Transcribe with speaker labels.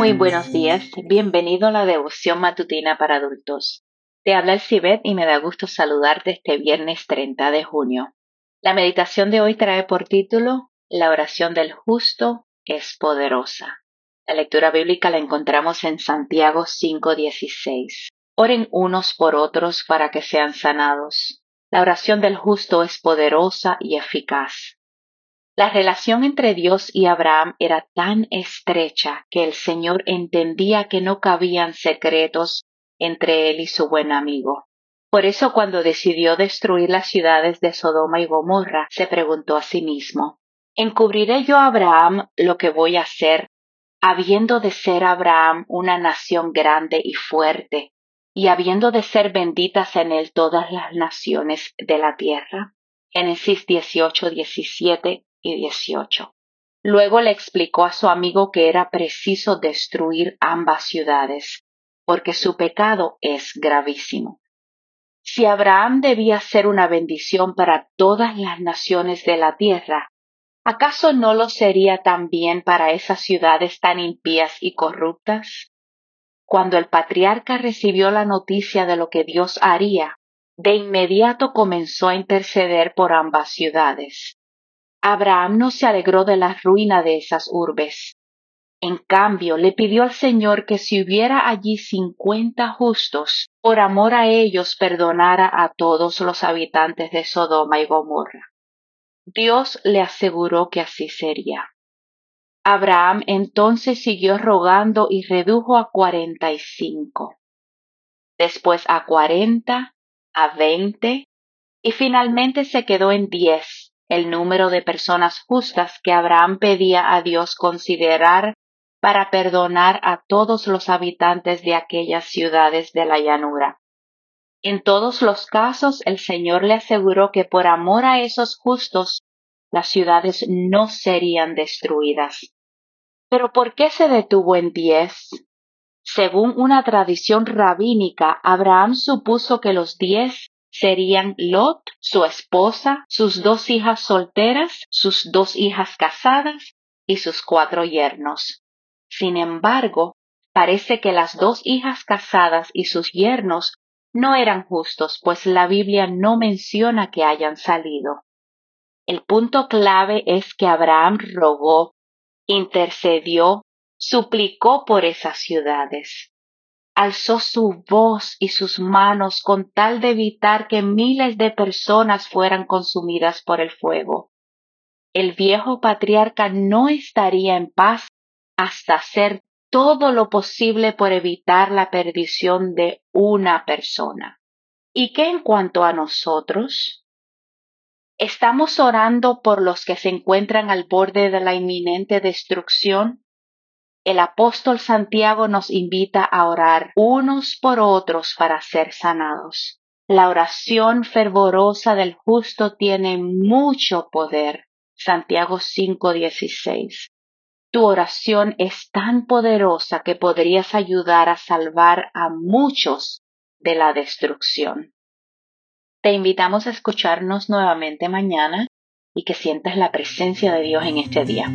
Speaker 1: Muy buenos días, bienvenido a la devoción matutina para adultos. Te habla el Cibet y me da gusto saludarte este viernes 30 de junio. La meditación de hoy trae por título La oración del justo es poderosa. La lectura bíblica la encontramos en Santiago 5:16. Oren unos por otros para que sean sanados. La oración del justo es poderosa y eficaz. La relación entre Dios y Abraham era tan estrecha que el Señor entendía que no cabían secretos entre él y su buen amigo. Por eso cuando decidió destruir las ciudades de Sodoma y Gomorra, se preguntó a sí mismo, ¿encubriré yo a Abraham lo que voy a hacer, habiendo de ser Abraham una nación grande y fuerte, y habiendo de ser benditas en él todas las naciones de la tierra? Génesis 18, 17 y 18. Luego le explicó a su amigo que era preciso destruir ambas ciudades, porque su pecado es gravísimo. Si Abraham debía ser una bendición para todas las naciones de la tierra, ¿acaso no lo sería también para esas ciudades tan impías y corruptas? Cuando el patriarca recibió la noticia de lo que Dios haría, de inmediato comenzó a interceder por ambas ciudades. Abraham no se alegró de la ruina de esas urbes. En cambio, le pidió al Señor que si hubiera allí cincuenta justos, por amor a ellos perdonara a todos los habitantes de Sodoma y Gomorra. Dios le aseguró que así sería. Abraham entonces siguió rogando y redujo a cuarenta y cinco, después a cuarenta, a veinte, y finalmente se quedó en diez, el número de personas justas que Abraham pedía a Dios considerar para perdonar a todos los habitantes de aquellas ciudades de la llanura. En todos los casos el Señor le aseguró que por amor a esos justos las ciudades no serían destruidas. Pero ¿por qué se detuvo en diez? Según una tradición rabínica, Abraham supuso que los diez serían Lot, su esposa, sus dos hijas solteras, sus dos hijas casadas y sus cuatro yernos. Sin embargo, parece que las dos hijas casadas y sus yernos no eran justos, pues la Biblia no menciona que hayan salido. El punto clave es que Abraham rogó, intercedió, suplicó por esas ciudades alzó su voz y sus manos con tal de evitar que miles de personas fueran consumidas por el fuego. El viejo patriarca no estaría en paz hasta hacer todo lo posible por evitar la perdición de una persona. ¿Y qué en cuanto a nosotros? ¿Estamos orando por los que se encuentran al borde de la inminente destrucción? El apóstol Santiago nos invita a orar unos por otros para ser sanados. La oración fervorosa del justo tiene mucho poder. Santiago 5:16. Tu oración es tan poderosa que podrías ayudar a salvar a muchos de la destrucción. Te invitamos a escucharnos nuevamente mañana y que sientas la presencia de Dios en este día.